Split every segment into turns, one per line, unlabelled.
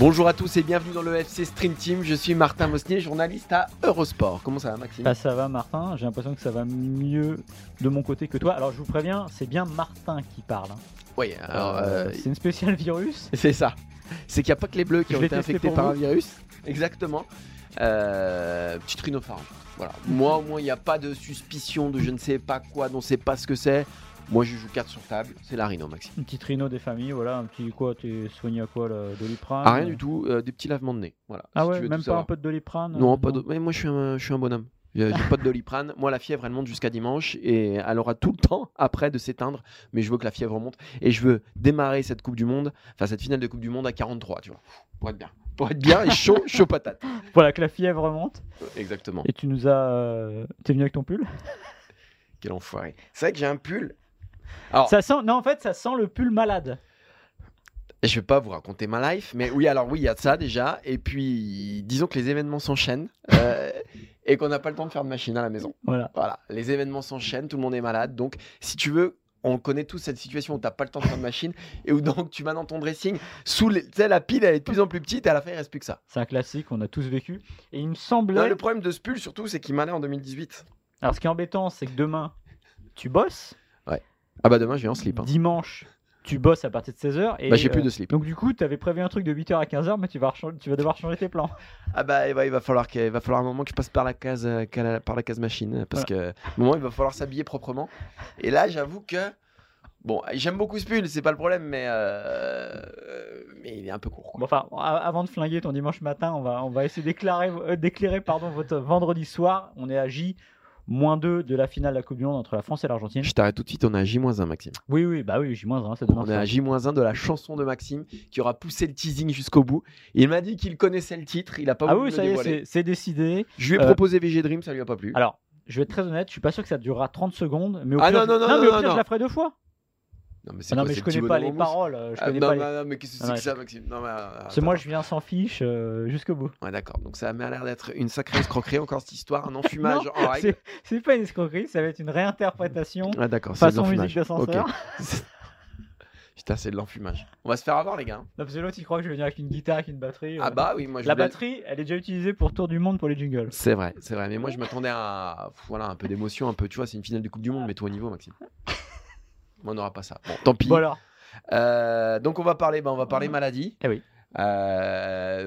Bonjour à tous et bienvenue dans le FC Stream Team. Je suis Martin Mosnier, journaliste à Eurosport. Comment ça va, Maxime?
Bah, ça va, Martin. J'ai l'impression que ça va mieux de mon côté que toi. Alors, je vous préviens, c'est bien Martin qui parle. hein.
Oui, alors
Euh,
euh,
c'est une spéciale virus.
c'est ça. C'est qu'il n'y a pas que les bleus qui
Je
ont été infectés par
vous.
un virus. Exactement. Euh, petite rhinopharyngite. Voilà. Moi, au moins, il n'y a pas de suspicion de je ne sais pas quoi, dont on ne sait pas ce que c'est. Moi, je joue carte sur table. C'est la rhino, Maxime.
Une petite rhino des familles, voilà. Un petit quoi, tu soigné à quoi, là, Doliprane
Ah, rien du tout. euh, des petits lavements de nez. Voilà.
Ah
si
ouais,
tu veux
même pas un peu de Doliprane
Non,
euh,
pas de... Mais moi, je suis un, je suis un bonhomme. J'ai j'ai pas de doliprane. Moi, la fièvre, elle monte jusqu'à dimanche et elle aura tout le temps après de s'éteindre. Mais je veux que la fièvre monte et je veux démarrer cette Coupe du Monde, enfin cette finale de Coupe du Monde à 43, tu vois, pour être bien. Pour être bien et chaud, chaud patate.
Voilà, que la fièvre remonte.
Exactement.
Et tu nous as. euh, T'es venu avec ton pull?
Quel enfoiré. C'est vrai que j'ai un pull. Alors,
Ça sent. Non, en fait, ça sent le pull malade.
je vais pas vous raconter ma life, mais oui, alors oui, il y a de ça déjà. Et puis, disons que les événements s'enchaînent euh, et qu'on n'a pas le temps de faire de machine à la maison.
Voilà.
Voilà, les événements s'enchaînent, tout le monde est malade. Donc, si tu veux, on connaît tous cette situation où tu n'as pas le temps de faire de machine et où donc tu vas dans ton dressing, sous les, la pile elle est de plus en plus petite et à la fin il reste plus que ça.
C'est un classique, on a tous vécu. Et il me semblait.
Non, le problème de ce pull surtout, c'est qu'il m'allait en 2018.
Alors, ce qui est embêtant, c'est que demain, tu bosses.
Ah bah demain je vais en slip. hein.
Dimanche, tu bosses à partir de 16h. Et,
Bah j'ai
euh,
plus de slip.
Donc, du coup, tu avais prévu un truc de 8h à 15h, mais tu vas, tu vas devoir changer tes plans.
Ah bah il va, il va falloir qu'il va falloir un moment que je passe par la case euh, par la case machine parce que à un moment il va falloir s'habiller proprement. Et là j'avoue que bon j'aime beaucoup ce pull, c'est pas le problème, mais euh, mais il est un peu court. quoi.
Bon, enfin, avant de flinguer ton dimanche matin, on va, on va essayer d'éclairer, euh, d'éclairer pardon, votre vendredi soir. On est à J. Moins 2 de la finale de la Coupe du Monde entre la France et l'Argentine.
Je t'arrête tout de suite, on est à J-1 Maxime.
Oui, oui, bah oui, J-1, c'est demain
On est à J-1 de la chanson de Maxime qui aura poussé le teasing jusqu'au bout. Il m'a dit qu'il connaissait le titre, il a pas
Ah
voulu
oui, ça
le
y est, c'est- décidé.
Je lui ai
Euh,
proposé VG Dream, ça lui a pas plu.
Alors, je vais être très honnête, je suis pas sûr que ça durera 30 secondes, mais au
Ah
pire,
non, non, non,
mais
non,
au pire,
non.
je la ferai deux fois.
Non mais,
Ah non,
quoi,
mais
ces
je connais pas les
mousse
paroles. euh, Je
Ah,
connais
non,
pas les-
non, non, mais qu'est-ce que c'est que ça, Maxime Non, mais, euh,
C'est moi, je viens sans fiche euh, jusqu'au bout.
Ouais, d'accord. Donc ça m'a l'air d'être une sacrée escroquerie, encore cette histoire, un enfumage en règle.
C'est pas une escroquerie, ça va être une réinterprétation
Ah, d'accord, c'est de
façon musique d'ascenseur.
Ok. Putain, c'est de l'enfumage. On va se faire avoir, les gars.
Non, parce que l'autre, il croit que je vais venir avec une guitare, avec une batterie.
Ah
euh.
bah oui, moi je
La
voulais-
batterie, elle est déjà utilisée pour Tour du Monde pour les jingles.
C'est vrai, c'est vrai. Mais moi, je m'attendais à voilà, un peu d'émotion, un peu, tu vois, c'est une finale de Coupe du Monde, mets-toi au niveau, Maxime. Moi, on n'aura pas ça. Bon, tant pis.
Alors,
Euh, donc, on va parler, bah, on va parler maladie.
Eh oui.
Euh,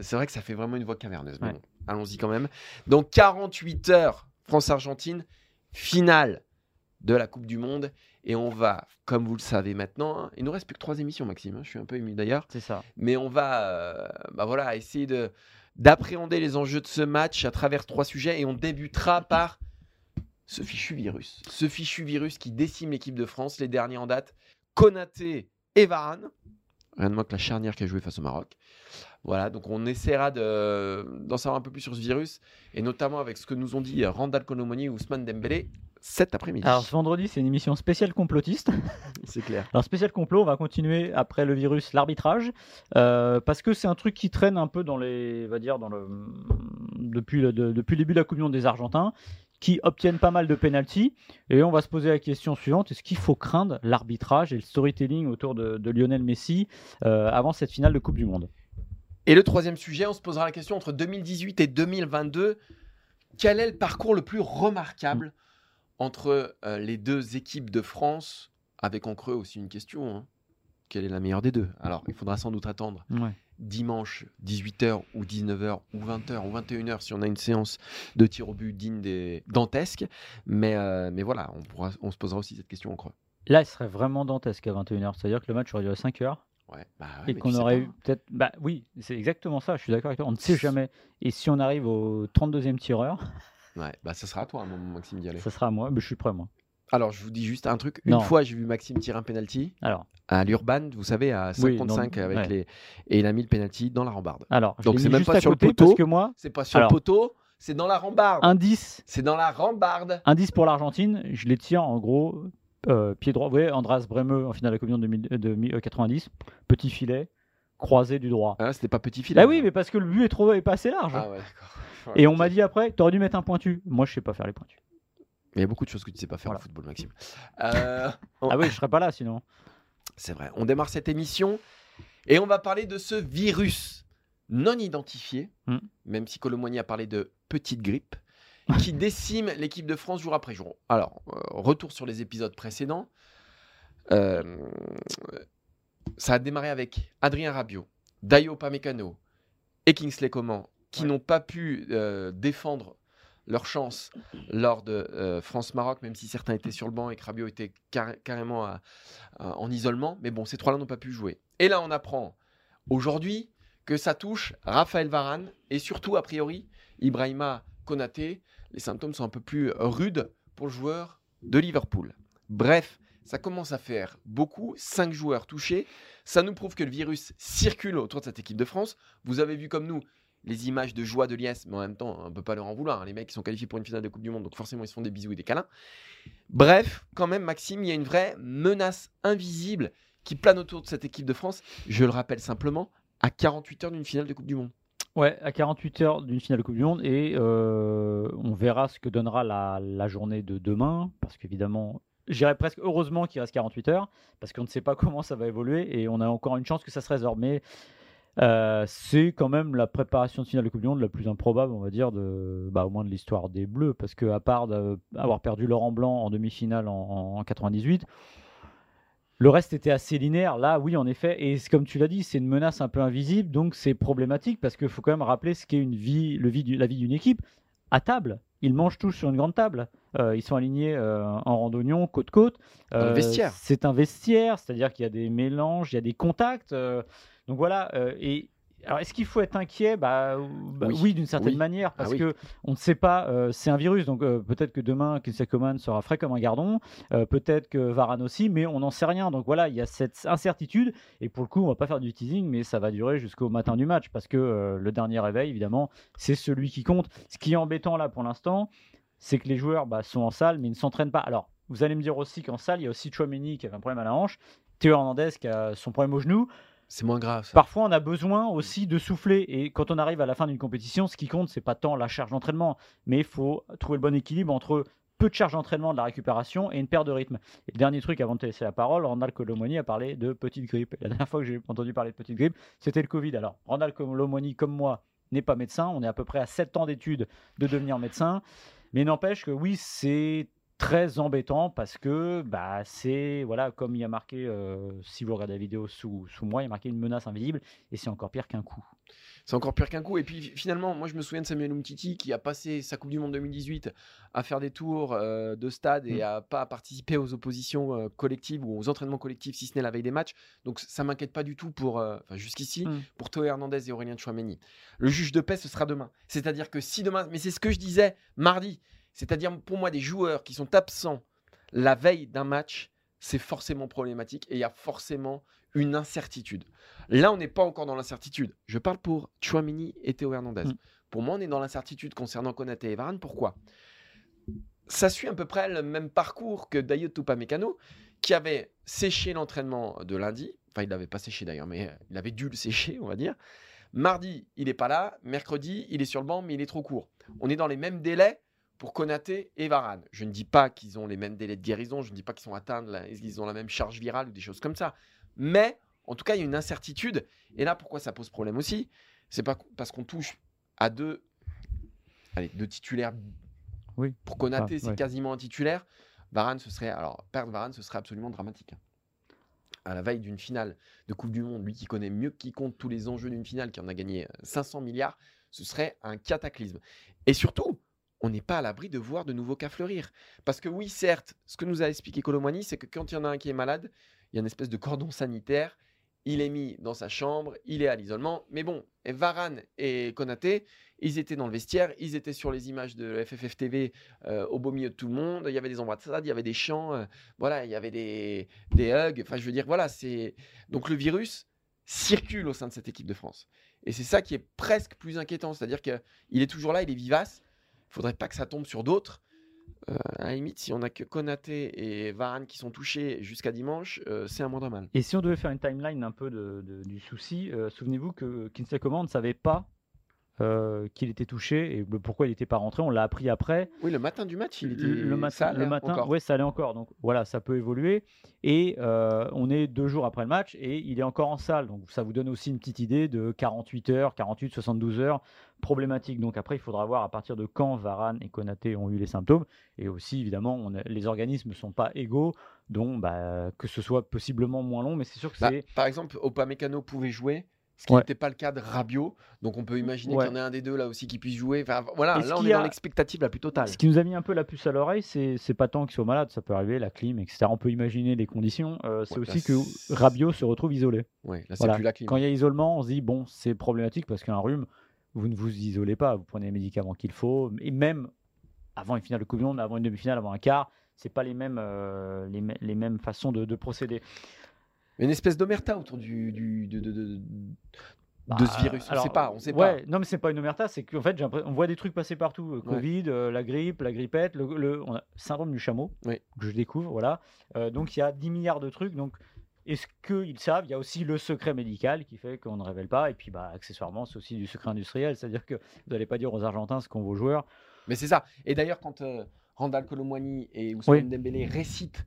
c'est vrai que ça fait vraiment une voix caverneuse. mais
Ouais.
bon, allons-y quand même. Donc, 48 heures, France-Argentine, finale de la Coupe du Monde. Et on va, comme vous le savez maintenant, hein, il nous reste plus que trois émissions, Maxime. hein, je suis un peu ému d'ailleurs
c'est ça.
mais on va euh, bah voilà, essayer de, d'appréhender les enjeux de ce match à travers trois sujets et on débutera par ce fichu virus. Ce fichu virus qui décime l'équipe de France, les derniers en date, Konaté et Varane. Rien de moins que la charnière qui a joué face au Maroc. Voilà, donc on essaiera de, d'en savoir un peu plus sur ce virus et notamment avec ce que nous ont dit Randall Colomoni et Ousmane Dembélé cet après-midi.
Alors ce vendredi, c'est une émission spéciale complotiste.
c'est clair.
Alors spécial complot, on va continuer après le virus l'arbitrage euh, parce que c'est un truc qui traîne un peu dans les, va dire dans le depuis le, de- depuis le début de la Coupe des Argentins qui obtiennent pas mal de pénalties. Et on va se poser la question suivante. Est-ce qu'il faut craindre l'arbitrage et le storytelling autour de, de Lionel Messi euh, avant cette finale de Coupe du Monde?
Et le troisième sujet, on se posera la question entre 2018 et 2022, quel est le parcours le plus remarquable entre euh, les deux équipes de France? Avec en creux aussi une question hein. quelle est la meilleure des deux? Alors, il faudra sans doute attendre.
Ouais.
Dimanche 18h ou 19h ou 20h ou 21h si on a une séance de tir au but digne des dantesques. Mais, euh, mais voilà, on, pourra, on se posera aussi cette question en creux.
Là, il serait vraiment dantesque à 21h. C'est-à-dire que le match aurait duré 5 heures.
Ouais, bah ouais,
et qu'on aurait eu peut-être. Bah oui, c'est exactement ça, je suis d'accord avec toi. On ne sait jamais. Et si on arrive au 32e tireur,
Ouais, bah ça sera à toi, moment, Maxime, d'y aller.
ça sera à moi. Mais je suis prêt, moi.
Alors, je vous dis juste un truc. Une
Non.
fois, j'ai vu Maxime tirer un penalty
Alors,
à l'Urban, vous savez, à
Oui,
55
non,
avec
ouais.
les. Et il a mis le penalty dans la rambarde.
alors
Donc, c'est même pas sur le poteau.
Parce que moi,
C'est pas sur
Alors-
le poteau, c'est dans la rambarde.
indice,
C'est dans la rambarde.
indice pour l'Argentine, je les tire en gros euh, pied droit. Vous voyez, Andras Bremeux en finale de la Coupe du Monde 2000 de mi- euh, 90, petit filet, croisé du droit.
Ah, c'était pas petit filet.
Bah oui, mais parce que le but est, trop, est pas assez large.
Ah ouais, d'accord.
Et on m'a dit après, t'aurais dû mettre un pointu. Moi, je sais pas faire les pointus.
Il y a beaucoup de choses que tu sais pas faire
Voilà.
au football, Maxime. Euh, on-
Ah oui, je serais pas là sinon.
C'est vrai. On démarre cette émission et on va parler de ce virus non identifié,
Hmm.
même si Colomboigny a parlé de petite grippe, qui décime l'équipe de France jour après jour. Alors, euh, retour sur les épisodes précédents. Euh, ça a démarré avec Adrien Rabiot, Dayo Pamecano et Kingsley Coman, qui
Ouais.
n'ont pas pu défendre leur chance lors de euh, France-Maroc, même si certains étaient sur le banc et que était car- carrément en isolement. Mais bon, ces trois-là n'ont pas pu jouer. Et là, on apprend aujourd'hui que ça touche Raphaël Varane et surtout, a priori, Ibrahima Konaté. Les symptômes sont un peu plus rudes pour le joueur de Liverpool. Bref, ça commence à faire beaucoup. Cinq joueurs touchés. Ça nous prouve que le virus circule autour de cette équipe de France. Vous avez vu comme nous les images de joie de Liès, mais en même temps, on peut pas leur en vouloir. hein. Les mecs, ils sont qualifiés pour une finale de Coupe du Monde, donc forcément, ils se font des bisous et des câlins. Bref, quand même, Maxime, il y a une vraie menace invisible qui plane autour de cette équipe de France. Je le rappelle simplement, à 48 heures d'une finale de Coupe du Monde.
Ouais, à 48 heures d'une finale de Coupe du Monde et euh, on verra ce que donnera la, la journée de demain parce qu'évidemment, j'irais presque heureusement qu'il reste 48 heures parce qu'on ne sait pas comment ça va évoluer et on a encore une chance que ça se résorbe. Mais euh, c'est quand même la préparation de finale de Coupe du Monde la plus improbable, on va dire, de, bah, au moins de l'histoire des Bleus parce que à part d'avoir perdu Laurent Blanc en demi-finale en, en 98. Le reste était assez linéaire. Là, oui, en effet. Et c'est comme tu l'as dit, c'est une menace un peu invisible. Donc, c'est problématique parce qu'il faut quand même rappeler ce qu'est une vie, le vie du- la vie d'une équipe. À table, ils mangent tous sur une grande table. Euh, ils sont alignés euh, en randonnion, côte-côte.
Un vestiaire.
C'est un vestiaire, c'est-à-dire qu'il y a des mélanges, il y a des contacts. Donc voilà. euh, et alors, est-ce qu'il faut être inquiet? Bah, bah,
Oui.
oui, d'une certaine
Oui.
manière, parce
Ah oui.
que on ne sait pas. euh, c'est un virus, donc euh, peut-être que demain, Kingsley Coman sera frais comme un gardon. Euh, peut-être que Varane aussi, mais on n'en sait rien. Donc voilà, il y a cette incertitude. Et pour le coup, on va pas faire du teasing, mais ça va durer jusqu'au matin du match, parce que le dernier réveil, évidemment, c'est celui qui compte. Ce qui est embêtant là pour l'instant, c'est que les joueurs bah, sont en salle, mais ils ne s'entraînent pas. Alors, vous allez me dire aussi qu'en salle, il y a aussi Chouameni qui avait un problème à la hanche, Théo Hernandez qui a son problème au genou.
C'est moins grave.
Parfois, on a besoin aussi de souffler. Et quand on arrive à la fin d'une compétition, ce qui compte, c'est pas tant la charge d'entraînement, mais il faut trouver le bon équilibre entre peu de charge d'entraînement, de la récupération et une perte de rythme. Et dernier truc avant de te laisser la parole, Ronald Colomoni a parlé de petite grippe. La dernière fois que j'ai entendu parler de petite grippe, c'était le Covid. Alors, Ronald Colomoni, comme moi, n'est pas médecin. On est à peu près à 7 ans d'études de devenir médecin. Mais n'empêche que oui, c'est très embêtant parce que bah, c'est, voilà, comme il y a marqué, euh, si vous regardez la vidéo sous, sous moi, il y a marqué une menace invisible et c'est encore pire qu'un coup.
C'est encore pire qu'un coup. Et puis finalement, moi je me souviens de Samuel Umtiti qui a passé sa Coupe du Monde 2018 à faire des tours euh, de stade et
Mm.
à pas participer aux oppositions euh, collectives ou aux entraînements collectifs si ce n'est la veille des matchs. Donc ça m'inquiète pas du tout pour, enfin jusqu'ici,
Mm.
pour Théo Hernandez et Aurélien Chouameni. Le juge de paix, ce sera demain. C'est-à-dire que si demain, mais c'est ce que je disais mardi, c'est-à-dire pour moi des joueurs qui sont absents la veille d'un match, c'est forcément problématique et il y a forcément une incertitude. Là, on n'est pas encore dans l'incertitude. Je parle pour Chouamini et Théo Hernandez.
Mm.
Pour moi, on est dans l'incertitude concernant Konaté et Varane. Pourquoi? Ça suit à peu près le même parcours que Dayot Upamecano, qui avait séché l'entraînement de lundi. Enfin, il l'avait pas séché d'ailleurs, mais euh, il avait dû le sécher, on va dire. Mardi, il n'est pas là. Mercredi, il est sur le banc, mais il est trop court. On est dans les mêmes délais pour Konaté et Varane. Je ne dis pas qu'ils ont les mêmes délais de guérison, je ne dis pas qu'ils sont atteints, la- ils ont la même charge virale ou des choses comme ça. Mais en tout cas, il y a une incertitude. Et là, pourquoi ça pose problème aussi? C'est pas parce qu'on touche à deux, allez, deux titulaires.
Oui.
Pour Konaté,
Ah,
c'est
ouais.
quasiment un titulaire. Varane, ce serait alors perdre Varane, ce serait absolument dramatique. hein. À la veille d'une finale de Coupe du Monde, lui qui connaît mieux que quiconque tous les enjeux d'une finale, qui en a gagné euh, 500 milliards, ce serait un cataclysme. Et surtout, on n'est pas à l'abri de voir de nouveaux cas fleurir. Parce que oui, certes, ce que nous a expliqué Colomani, c'est que quand il y en a un qui est malade, il y a une espèce de cordon sanitaire il est mis dans sa chambre, il est à l'isolement. Mais bon, Varane et Konaté, ils étaient dans le vestiaire, ils étaient sur les images de FFF TV euh, au beau milieu de tout le monde. Il y avait des embrassades, il y avait des chants, euh, voilà, il y avait des, des hugs. Enfin, je veux dire, voilà, c'est. Donc le virus circule au sein de cette équipe de France. Et c'est ça qui est presque plus inquiétant. C'est-à-dire qu'il est toujours là, il est vivace. Il faudrait pas que ça tombe sur d'autres. Euh, à la limite, si on a que Konaté et Varane qui sont touchés jusqu'à dimanche, euh, c'est un moindre mal.
Et si on devait faire une timeline un peu de, du souci, euh, souvenez-vous que Kinsley Coman ne savait pas euh, qu'il était touché et pourquoi il n'était pas rentré. On l'a appris après.
Oui, le matin du match, il était
le matin. le matin, ouais, ça allait encore. Donc voilà, ça peut évoluer. Et on est deux jours après le match et il est encore en salle. Donc ça vous donne aussi une petite idée de 48 heures, 48, 72 heures problématique. Donc après, il faudra voir à partir de quand Varane et Konaté ont eu les symptômes. Et aussi, évidemment, les organismes ne sont pas égaux, donc bah, que ce soit possiblement moins long, mais c'est sûr que
bah,
c'est.
Par exemple, Opamecano pouvait jouer ce qui n'était pas le cas de Rabiot. Donc on peut imaginer qu'il y en ait un des deux là aussi qui puisse jouer. Enfin, voilà, là on est dans l'expectative la plus totale.
Ce qui nous a mis un peu la puce à l'oreille, c'est, c'est pas tant qu'il soit malade, ça peut arriver, la clim, etc. On peut imaginer les conditions. Euh, c'est aussi que Rabiot se retrouve isolé.
Là c'est plus la clim.
Quand il y a isolement, on se dit bon, c'est problématique parce qu'un rhume, vous ne vous isolez pas, vous prenez les médicaments qu'il faut. Et même avant une finale de Coupe du Monde, avant une demi-finale, avant un quart, c'est pas les mêmes, euh, les, les, mêmes façons de, de procéder
une espèce d'omerta autour du, du de, de, de ce bah, virus. on ne sait pas, on sait
ouais, Non, mais c'est pas une omerta, c'est qu'en fait, on voit des trucs passer partout. Euh, Covid, euh, la grippe, la grippette, le, on a syndrome du chameau que je découvre, voilà. Euh, donc il y a 10 milliards de trucs. Donc est-ce qu'ils savent? Il y a aussi le secret médical qui fait qu'on ne révèle pas. Et puis, bah, accessoirement, c'est aussi du secret industriel, c'est-à-dire que vous n'allez pas dire aux Argentins ce qu'ont vos joueurs.
Mais c'est ça. Et d'ailleurs, quand Randall Colomwani et Ousmane Dembélé récitent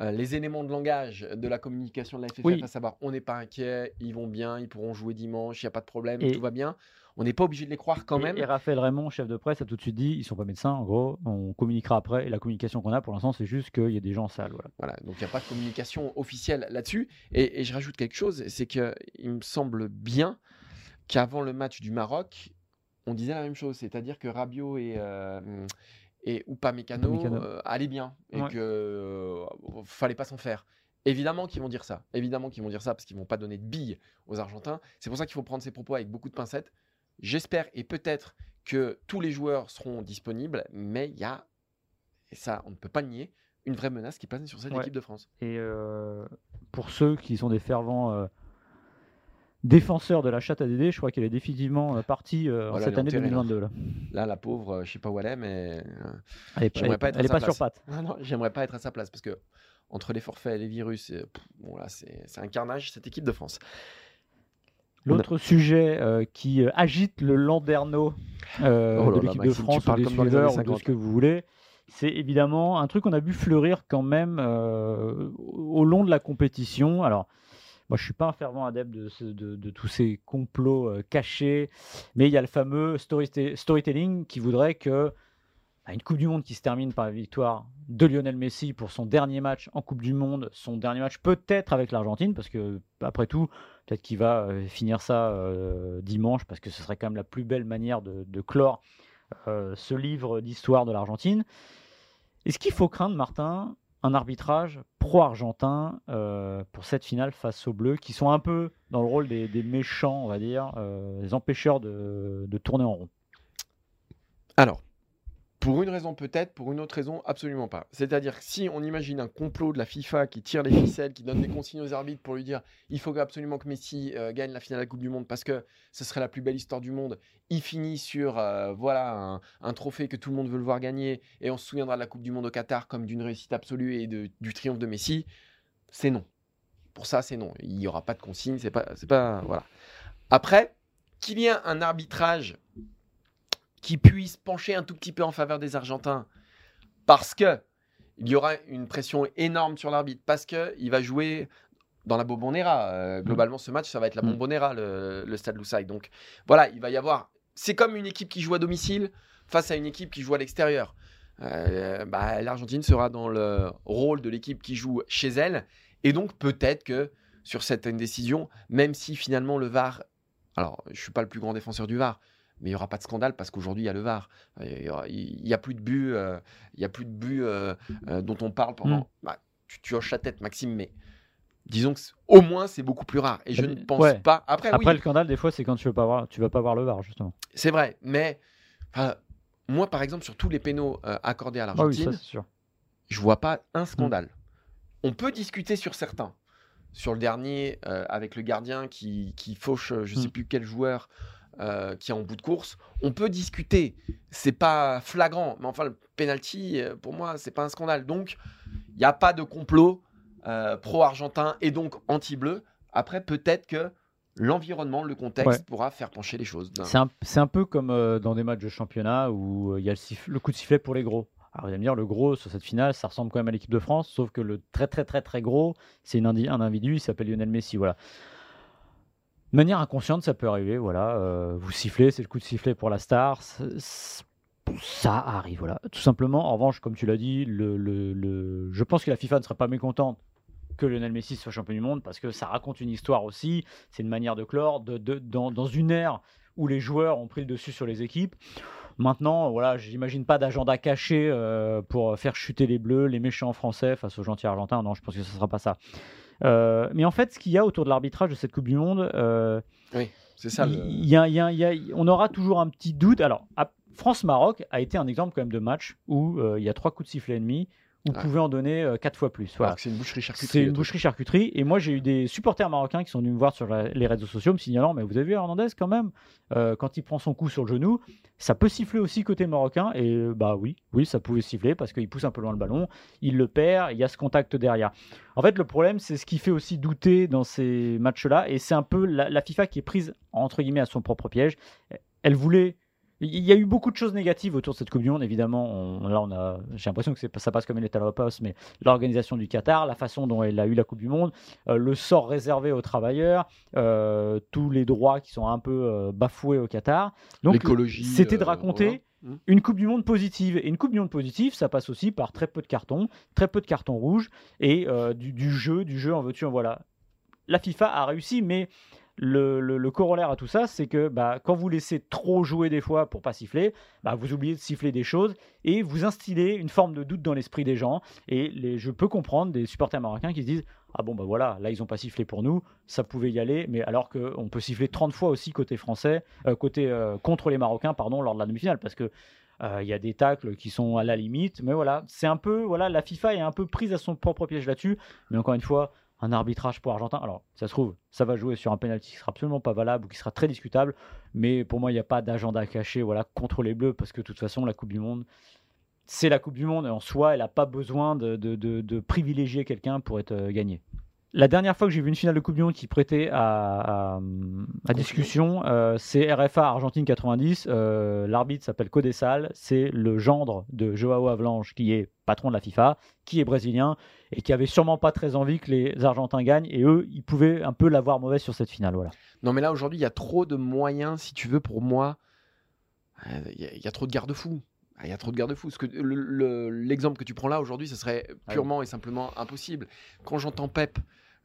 euh, les éléments de langage de la communication de la FFF, à savoir on n'est pas inquiet, ils vont bien, ils pourront jouer dimanche, il n'y a pas de problème, tout va bien. On n'est pas obligé de les croire quand même.
Et Raphaël Raymond, chef de presse, a tout de suite dit ils sont pas médecins, en gros, on communiquera après. Et la communication qu'on a pour l'instant, c'est juste qu'il y a des gens sales. Voilà,
voilà donc il n'y a pas de communication officielle là-dessus. Et, je rajoute quelque chose c'est qu'il me semble bien qu'avant le match du Maroc, on disait la même chose, c'est-à-dire que Rabiot et, euh, et ou pas Mécano, euh, allait bien et qu'il que euh, fallait pas s'en faire. Évidemment qu'ils vont dire ça. Évidemment qu'ils vont dire ça parce qu'ils vont pas donner de billes aux Argentins. C'est pour ça qu'il faut prendre ces propos avec beaucoup de pincettes. J'espère et peut-être que tous les joueurs seront disponibles, mais il y a, et ça on ne peut pas le nier, une vraie menace qui plane sur cette équipe de France.
Et euh, pour ceux qui sont des fervents défenseur de la chatte à Dédé. Je crois qu'elle est définitivement euh, partie euh, cette année 2022. Là.
là, la pauvre, euh, je sais pas où elle est, mais
elle est, pas, elle, pas sur patte.
Non, j'aimerais pas être à sa place parce que entre les forfaits et les virus, bon, là, c'est un carnage cette équipe de France.
L'autre sujet qui agite le landerneau oh de l'équipe de France ou des suiveurs ou de ce que vous voulez, c'est évidemment un truc qu'on a vu fleurir quand même au long de la compétition. Alors, moi, je suis pas un fervent adepte de, tous ces complots euh, cachés, mais il y a le fameux storytelling qui voudrait que bah, une Coupe du Monde qui se termine par la victoire de Lionel Messi pour son dernier match en Coupe du Monde, son dernier match peut-être avec l'Argentine, parce que après tout, peut-être qu'il va euh, finir ça euh, dimanche, parce que ce serait quand même la plus belle manière de, clore ce livre d'histoire de l'Argentine. Est-ce qu'il faut craindre, Martin, un arbitrage pro-argentin euh, pour cette finale face aux Bleus, qui sont un peu dans le rôle des, méchants, on va dire, euh, des empêcheurs de, de, tourner en rond.
Alors, pour une raison peut-être, pour une autre raison absolument pas. C'est-à-dire que si on imagine un complot de la FIFA qui tire les ficelles, qui donne des consignes aux arbitres pour lui dire il faut absolument que Messi euh, gagne la finale de la Coupe du Monde parce que ce serait la plus belle histoire du monde, il finit sur euh, voilà un, trophée que tout le monde veut le voir gagner et on se souviendra de la Coupe du Monde au Qatar comme d'une réussite absolue et du triomphe de Messi, c'est non. Pour ça, c'est non. Il n'y aura pas de consigne, c'est pas, c'est pas voilà. Après, qu'il y ait un arbitrage qui puisse pencher un tout petit peu en faveur des Argentins parce que il y aura une pression énorme sur l'arbitre parce que il va jouer dans la Bombonera. Euh, mm. globalement, ce match, ça va être la mm. Bombonera, le, le Stade Loussaï. Donc voilà, il va y avoir. C'est comme une équipe qui joue à domicile face à une équipe qui joue à l'extérieur. Euh, bah, L'Argentine sera dans le rôle de l'équipe qui joue chez elle. Et donc peut-être que sur cette décision, même si finalement le VAR. Alors, je ne suis pas le plus grand défenseur du VAR, mais il n'y aura pas de scandale parce qu'aujourd'hui il y a le VAR. Il n'y a, plus de but, euh, il y a plus de but euh, euh, dont on parle pendant. Mm. Bah, tu, hoches la tête, Maxime, mais disons que au moins c'est beaucoup plus rare. Et je
Euh,
ne pense
ouais.
pas. Après,
Après,
oui,
le scandale, des fois, c'est quand tu veux pas voir, tu vas pas voir le VAR, justement.
c'est vrai. Mais moi, par exemple, sur tous les pénaux euh, accordés à
Ah oui,
l'Argentine,
c'est sûr.
je vois pas
Mm.
un scandale. On peut discuter sur certains. Sur le dernier, euh, avec le gardien qui, qui fauche, euh, je sais
Mm.
plus quel joueur euh, qui est en bout de course, on peut discuter. C'est pas flagrant, mais enfin, le penalty, euh, pour moi, c'est pas un scandale. Donc, il n'y a pas de complot euh, pro-argentin et donc anti-bleu. Après, peut-être que l'environnement, le contexte
Ouais.
pourra faire pencher les choses.
C'est un, un peu comme euh, dans des matchs de championnat où il y a le, le coup de sifflet pour les gros. Alors vous allez me dire, le gros sur cette finale, ça ressemble quand même à l'équipe de France, sauf que le très très très très gros, c'est un individu, il s'appelle Lionel Messi. Voilà. De manière inconsciente, ça peut arriver. Voilà, euh, vous sifflez, c'est le coup de sifflet pour la star. Ça arrive, voilà. Tout simplement. En revanche, comme tu l'as dit, je pense que la FIFA ne serait pas mécontente que Lionel Messi soit champion du monde parce que ça raconte une histoire aussi. C'est une manière de clore de, dans une ère où les joueurs ont pris le dessus sur les équipes. Maintenant, voilà, j'imagine pas d'agenda caché euh, pour faire chuter les Bleus, les méchants français face aux gentils argentins. Non, je pense que ce sera pas ça. Euh, mais en fait, ce qu'il y a autour de l'arbitrage de cette Coupe du Monde,
C'est ça. le-
il y a- il y a- il y a- on aura toujours un petit doute. Alors, à- France-Maroc a été un exemple quand même de match où euh, il y a trois coups de sifflet et demi, vous
Ouais.
pouvez en donner euh, quatre fois plus. Voilà.
C'est une boucherie charcuterie.
C'est une boucherie charcuterie. Et moi, j'ai eu des supporters marocains qui sont venus me voir sur la- les réseaux sociaux me signalant Mais vous avez vu Hernandez quand même? Euh, Quand il prend son coup sur le genou, ça peut siffler aussi côté marocain. Et euh, bah oui, oui, ça pouvait siffler parce qu'il pousse un peu loin le ballon, il le perd, il y a ce contact derrière. En fait, le problème, c'est ce qui fait aussi douter dans ces matchs-là. Et c'est un peu la, la FIFA qui est prise, entre guillemets, à son propre piège. Elle voulait. Il y a eu beaucoup de choses négatives autour de cette Coupe du Monde, évidemment. On- là, on a, j'ai l'impression que ça passe comme une lettre à la poste, mais l'organisation du Qatar, la façon dont elle a eu la Coupe du Monde, euh, le sort réservé aux travailleurs, euh, tous les droits qui sont un peu euh, bafoués au Qatar. Donc,
L'écologie.
c'était de raconter
voilà.
une Coupe du Monde positive. Et une Coupe du Monde positive, ça passe aussi par très peu de cartons, très peu de cartons rouges et du, du jeu, du jeu en veux-tu, en voilà. La FIFA a réussi, mais le, corollaire à tout ça, c'est que bah, quand vous laissez trop jouer des fois pour pas siffler, bah, vous oubliez de siffler des choses et vous instillez une forme de doute dans l'esprit des gens. Et je peux comprendre des supporters marocains qui se disent Ah bon, bah voilà, là ils ont pas sifflé pour nous, ça pouvait y aller, mais alors qu'on peut siffler 30 fois aussi côté français, euh, côté euh, contre les Marocains, pardon, lors de la demi-finale, parce que euh, il y a des tacles qui sont à la limite, mais voilà, c'est un peu, voilà, la FIFA est un peu prise à son propre piège là-dessus, mais encore une fois, un arbitrage pour Argentin. Alors, ça se trouve, ça va jouer sur un penalty qui sera absolument pas valable ou qui sera très discutable, mais pour moi, il n'y a pas d'agenda caché, voilà, contre les Bleus, parce que de toute façon, la Coupe du Monde, c'est la Coupe du Monde et en soi, elle n'a pas besoin de, de- de- de privilégier quelqu'un pour être euh, gagnée. La dernière fois que j'ai vu une finale de Coupe du Monde qui prêtait à, à- à discussion, euh, c'est RFA Argentine 90. Euh, L'arbitre s'appelle Codessal. C'est le gendre de Joao Avalanche, qui est patron de la FIFA, qui est brésilien et qui avait sûrement pas très envie que les Argentins gagnent. Et eux, ils pouvaient un peu l'avoir mauvaise sur cette finale. Voilà.
Non, mais là, aujourd'hui, il y a trop de moyens, si tu veux, pour moi. Euh, Il y, a- il y a trop de garde-fous. Ah, Il y a trop de garde-fous. Le- le- l'exemple que tu prends là, aujourd'hui, ce serait purement et simplement impossible. Quand j'entends Pep,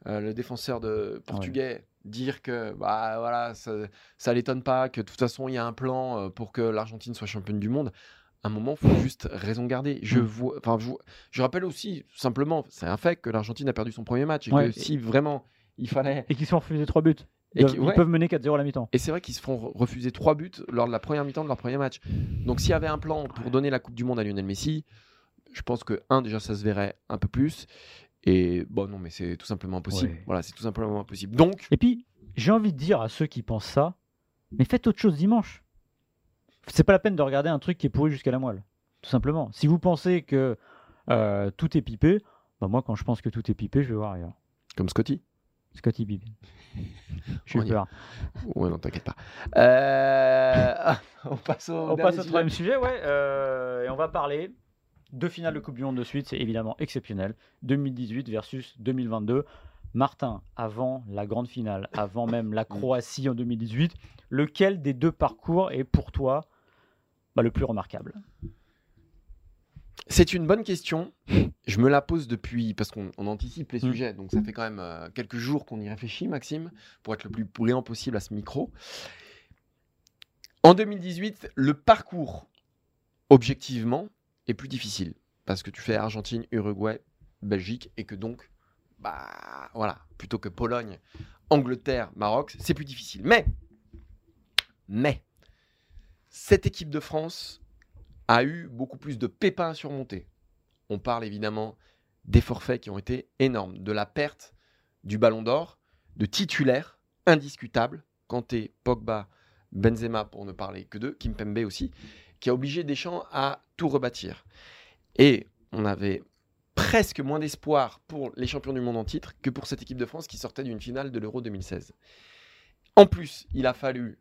euh, le défenseur de portugais, dire que bah, voilà, ça, ça l'étonne pas, que de toute façon, il y a un plan euh, pour que l'Argentine soit championne du monde. À un moment, il faut juste raison garder. Je,
Mm.
vois, enfin, je, je rappelle aussi, simplement, c'est un fait que l'Argentine a perdu son premier match. Et
Ouais.
que si vraiment il fallait
Et qui se sont refusés trois buts.
Et
Ils,
ouais.
peuvent mener 4-0 à la mi-temps.
et c'est vrai qu'ils se font re- refuser trois buts lors de la première mi-temps de leur premier match. Donc s'il y avait un plan pour donner la Coupe du Monde à Lionel Messi, je pense que, un, déjà, ça se verrait un peu plus. Et bon, non, mais c'est tout simplement impossible.
Ouais.
Voilà, c'est tout simplement impossible. Donc,
Et puis, j'ai envie de dire à ceux qui pensent ça, mais faites autre chose dimanche. C'est pas la peine de regarder un truc qui est pourri jusqu'à la moelle. Tout simplement. Si vous pensez que euh, tout est pipé, bah moi, quand je pense que tout est pipé, je vais voir ailleurs.
comme Scotty.
Scotty
On
eu
y
peur.
Ouais, non, t'inquiète pas. Euh, on passe au,
On
dernier
passe au
sujet.
troisième sujet, ouais. euh, et on va parler de finale de Coupe du Monde de suite. C'est évidemment exceptionnel. 2018 versus 2022. Martin, avant la grande finale, avant même la Croatie en 2018, lequel des deux parcours est pour toi bah, le plus remarquable?
C'est une bonne question. Je me la pose depuis, parce qu'on on anticipe les
Mm.
sujets, donc ça fait quand même euh, quelques jours qu'on y réfléchit, Maxime, pour être le plus brillant possible à ce micro. En 2018, le parcours, objectivement, est plus difficile, parce que tu fais Argentine, Uruguay, Belgique, et que donc bah voilà, plutôt que Pologne, Angleterre, Maroc, c'est plus difficile. Mais, mais, cette équipe de France a eu beaucoup plus de pépins à surmonter. On parle évidemment des forfaits qui ont été énormes, de la perte du ballon d'or, de titulaires indiscutables, Kanté, Pogba, Benzema pour ne parler que d'eux, Kimpembe aussi, qui a obligé Deschamps à tout rebâtir. Et on avait presque moins d'espoir pour les champions du monde en titre que pour cette équipe de France qui sortait d'une finale de l'Euro 2016. En plus, il a fallu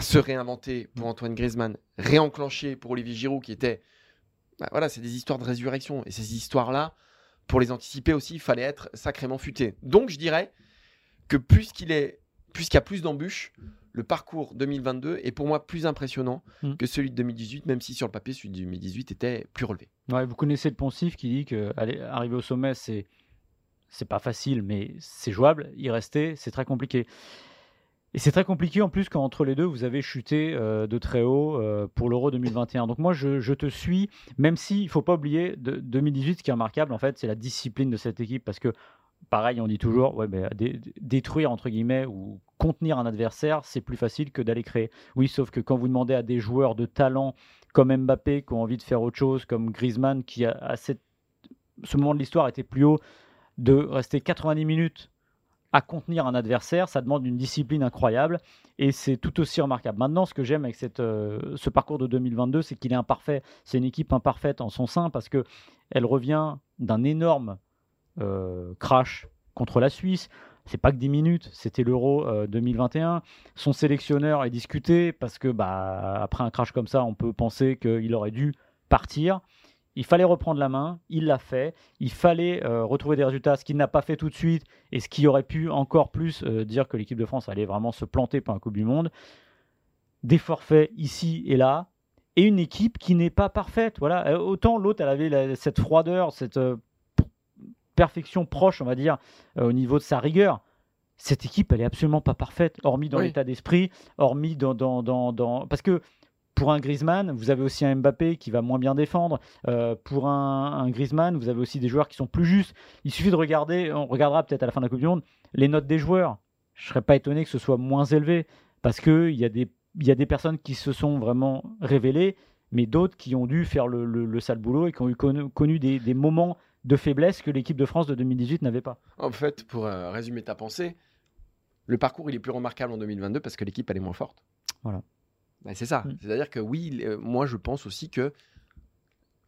se réinventer pour Antoine Griezmann, réenclencher pour Olivier Giroud qui était bah voilà, c'est des histoires de résurrection et ces histoires-là pour les anticiper aussi, il fallait être sacrément futé. Donc je dirais que puisqu'il est puisqu'il y a plus d'embûches, le parcours 2022 est pour moi plus impressionnant
Mm.
que celui de 2018, même si sur le papier, celui de 2018 était plus relevé.
Ouais, vous connaissez le poncif qui dit que aller- arriver au sommet, c'est c'est pas facile, mais c'est jouable. Y rester, c'est très compliqué. Et c'est très compliqué en plus quand entre les deux, vous avez chuté euh, de très haut euh, pour l'Euro 2021. Donc moi, je, je te suis, même si il faut pas oublier de 2018, ce qui est remarquable, en fait, c'est la discipline de cette équipe, parce que pareil, on dit toujours, détruire ou contenir un adversaire, c'est plus facile que d'aller créer. Oui, sauf que quand vous demandez à des joueurs de talent comme Mbappé qui ont envie de faire autre chose, comme Griezmann qui à ce moment de l'histoire était plus haut, de rester 90 minutes à contenir un adversaire, ça demande une discipline incroyable et c'est tout aussi remarquable. Maintenant, ce que j'aime avec euh, ce parcours de 2022, c'est qu'il est imparfait. C'est une équipe imparfaite en son sein parce que elle revient d'un énorme crash contre la Suisse. C'est pas que 10 minutes, c'était l'Euro euh, 2021. Son sélectionneur est discuté parce que bah, après un crash comme ça, on peut penser qu'il aurait dû partir. Il fallait reprendre la main, il l'a fait. Il fallait euh, retrouver des résultats, ce qu'il n'a pas fait tout de suite et ce qui aurait pu encore plus euh, dire que l'équipe de France allait vraiment se planter pour un Coupe du Monde. Des forfaits ici et là et une équipe qui n'est pas parfaite. Voilà, Euh, autant l'autre elle avait cette froideur, cette euh, perfection proche, on va dire, euh, au niveau de sa rigueur. Cette équipe, elle est absolument pas parfaite, hormis dans
Oui.
l'état d'esprit, hormis dans, dans, dans, dans- Parce que pour un Griezmann, vous avez aussi un Mbappé qui va moins bien défendre. Euh, pour un, un Griezmann, vous avez aussi des joueurs qui sont plus justes. Il suffit de regarder, on regardera peut-être à la fin de la Coupe du Monde, les notes des joueurs. Je serais pas étonné que ce soit moins élevé parce qu'il y, a des- y a des personnes qui se sont vraiment révélées, mais d'autres qui ont dû faire le, le- le sale boulot et qui ont eu connu, connu des, des moments de faiblesse que l'équipe de France de 2018 n'avait pas.
En fait, pour euh, résumer ta pensée, le parcours il est plus remarquable en 2022 parce que l'équipe elle est moins forte.
Voilà.
Bah, c'est ça.
Mm.
C'est-à-dire que oui, euh, moi je pense aussi que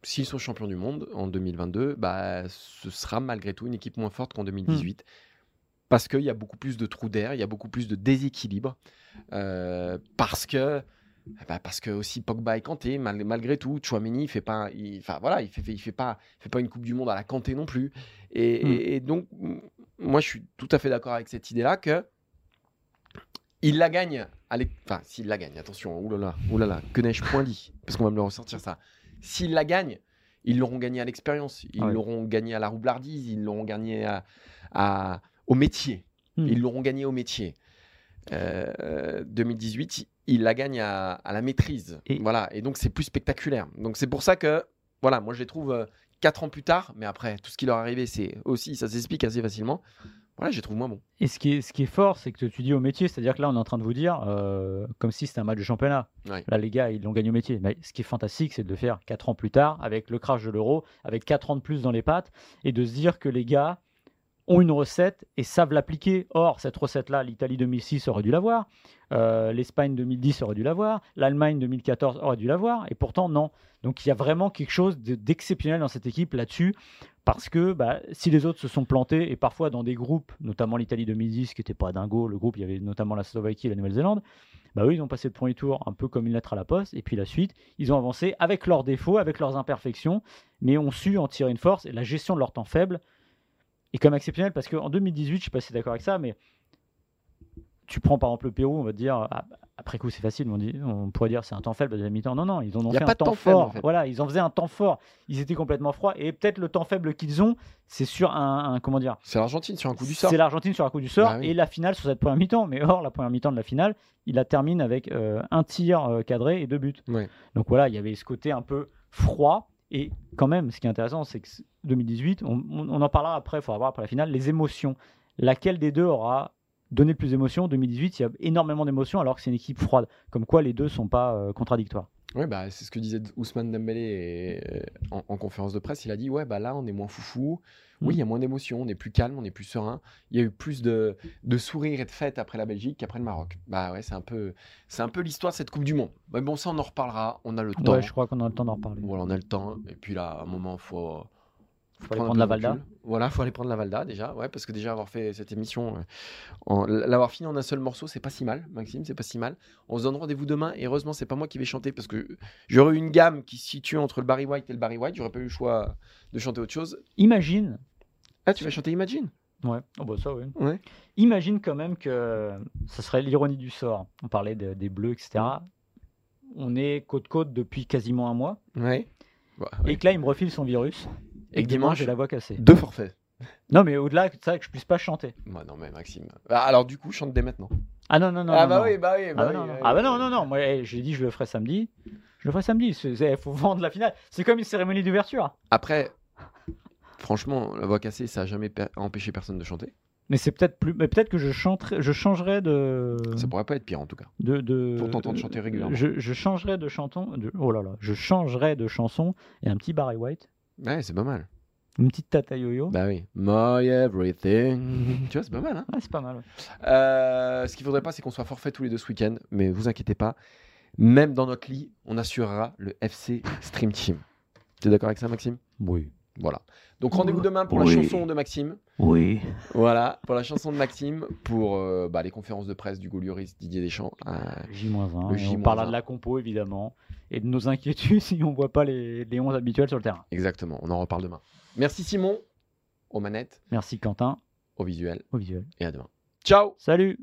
s'ils sont champions du monde en 2022, bah, ce sera malgré tout une équipe moins forte qu'en 2018. Parce qu'il y a beaucoup plus de trous d'air, il y a beaucoup plus de déséquilibre. euh, parce que. Bah, parce que aussi Pogba est Kanté, mal- malgré tout, Chouameni, il fait pas, il, enfin voilà, il fait, il fait pas, il fait pas une Coupe du Monde à la Kanté non plus. Et,
Mm.
et- et donc, moi, je suis tout à fait d'accord avec cette idée-là que il la gagne. à Enfin, s'il la gagne, attention, oulala, oulala, que n'ai-je point dit? Parce qu'on va me le ressortir ça. S'il la gagne, ils l'auront gagné à l'expérience, ils
Ouais.
l'auront gagné à la roublardise, ils l'auront gagné à, à- au métier.
Hmm.
Ils l'auront gagné au métier. Euh, 2018, il la gagne à, à la maîtrise.
Et-
Voilà, et donc c'est plus spectaculaire. Donc c'est pour ça que, voilà, moi je les trouve euh, quatre ans plus tard, mais après, tout ce qui leur est arrivé, c'est aussi, ça s'explique assez facilement. Voilà, je les trouve moins bons.
Et ce qui est, ce qui est fort, c'est que tu dis au métier, c'est-à-dire que là, on est en train de vous dire, euh, comme si c'était un match de championnat.
Ouais.
Là, les gars, ils l'ont gagné au métier. Mais ce qui est fantastique, c'est de le faire 4 ans plus tard, avec le crash de l'euro, avec 4 ans de plus dans les pattes, et de se dire que les gars ont une recette et savent l'appliquer. Or, cette recette-là, l'Italie 2006 aurait dû l'avoir, euh, l'Espagne 2010 aurait dû l'avoir, l'Allemagne 2014 aurait dû l'avoir, et pourtant, non. Donc, il y a vraiment quelque chose de- d'exceptionnel dans cette équipe là-dessus, parce que bah, si les autres se sont plantés, et parfois dans des groupes, notamment l'Italie 2010, qui n'était pas dingo, le groupe, il y avait notamment la Slovaquie et la Nouvelle-Zélande, bah eux, ils ont passé le premier tour un peu comme une lettre à la poste, et puis la suite, ils ont avancé avec leurs défauts, avec leurs imperfections, mais ont su en tirer une force, et la gestion de leur temps faible est quand même exceptionnelle, parce qu'en 2018, je ne sais pas si tu es d'accord avec ça, mais tu prends par exemple le Pérou, on va te dire, ah, après coup c'est facile, on, dit, on pourrait dire c'est un temps faible de la mi-temps. Non, non, ils en ont fait
pas
un temps,
temps faible,
fort.
en fait.
Voilà, ils en faisaient un temps fort. Ils étaient complètement froids. Et peut-être le temps faible qu'ils ont, c'est sur un, un- comment dire,
C'est l'Argentine sur un coup du sort.
c'est l'Argentine sur un coup du sort
Bah oui.
et la finale sur cette première mi-temps. Mais or, la première mi-temps de la finale, il la termine avec euh, un tir euh, cadré et deux buts. Donc voilà, il y avait ce côté un peu froid Et quand même, ce qui est intéressant, c'est que 2018, on, on- en parlera après, il faudra voir après la finale, les émotions. Laquelle des deux aura donné le plus d'émotions? 2018, il y a énormément d'émotions alors que c'est une équipe froide. Comme quoi les deux sont pas euh, contradictoires.
Ouais, bah, c'est ce que disait Ousmane Dembélé et, euh, en, en conférence de presse. Il a dit Ouais, bah là, on est moins foufou. Oui,
Mm.
il y a moins d'émotions, on est plus calme, on est plus serein. Il y a eu plus de, de sourires et de fêtes après la Belgique qu'apraprès le Maroc. Bah ouais, c'est un peu, c'est un peu l'histoire de cette Coupe du Monde. Mais bon, ça, on en reparlera. On a le temps.
Ouais, je crois qu'on a le temps d'en reparler.
Voilà, on a le temps. Et puis là, à un moment, faut.
Faut aller
un
prendre la Valda.
Voilà, faut aller prendre la Valda déjà. Ouais, parce que déjà avoir fait cette émission, euh, l'avoir fini en un seul morceau, c'est pas si mal, Maxime, c'est pas si mal. On se donne rendez-vous demain. Et heureusement, c'est pas moi qui vais chanter parce que j'aurais eu une gamme qui se situe entre le Barry White et le Barry White. J'aurais pas eu le choix de chanter autre chose.
Imagine.
Ah, tu vas chanter Imagine?
Ouais. Oh bah ça, oui.
Ouais.
Imagine quand même que ça serait l'ironie du sort. On parlait de- des bleus, etc. On est côte-côte depuis quasiment un mois.
Ouais. Bah, ouais.
Et que là, il me refile son virus.
Et que dimanche,
j'ai la voix cassée.
deux forfaits.
Non, mais au-delà de ça, que je puisse pas chanter.
Bah non, mais Maxime. Ah, alors, du coup, chante dès maintenant.
Ah non, non, non.
ah,
non,
bah
non.
oui, bah oui.
Ah
Bah
bah
oui,
non, Ah bah non, non, non. Moi, eh, j'ai dit, je le ferai samedi. Je le ferai samedi. Il faut vendre la finale. C'est comme une cérémonie d'ouverture.
Après, franchement, la voix cassée, ça a jamais per- empêché personne de chanter.
Mais c'est peut-être plus. Mais peut-être que je chanterai, je changerai de.
Ça pourrait pas être pire en tout cas.
de, de
Pour t'entendre chanter régulièrement.
Je, je changerai de chanson. de- oh là là. Je changerai de chanson et un petit Barry White,
Ouais, c'est pas mal.
une petite Tata Yo-Yo.
Bah oui. My everything. tu vois, c'est pas mal. Hein
Ouais, c'est pas mal. ouais.
Euh, ce qu'il faudrait pas, c'est qu'on soit forfait tous les deux ce week-end. Mais vous inquiétez pas. Même dans notre lit, on assurera le FC Stream Team. Tu es d'accord avec ça, Maxime?
Oui.
Voilà. Donc rendez-vous demain pour la chanson de Maxime.
Oui.
Voilà, pour la chanson de Maxime, pour euh, bah, les conférences de presse du Gaulluriste Didier Deschamps. Euh,
J-1.
Le
et on
J-1.
parlera de la compo, évidemment. Et de nos inquiétudes si on voit pas les, les 11 habituels sur le terrain.
exactement, on en reparle demain. Merci Simon, aux manettes,
Merci Quentin,
au visuel,
au visuel.
et à demain. Ciao
Salut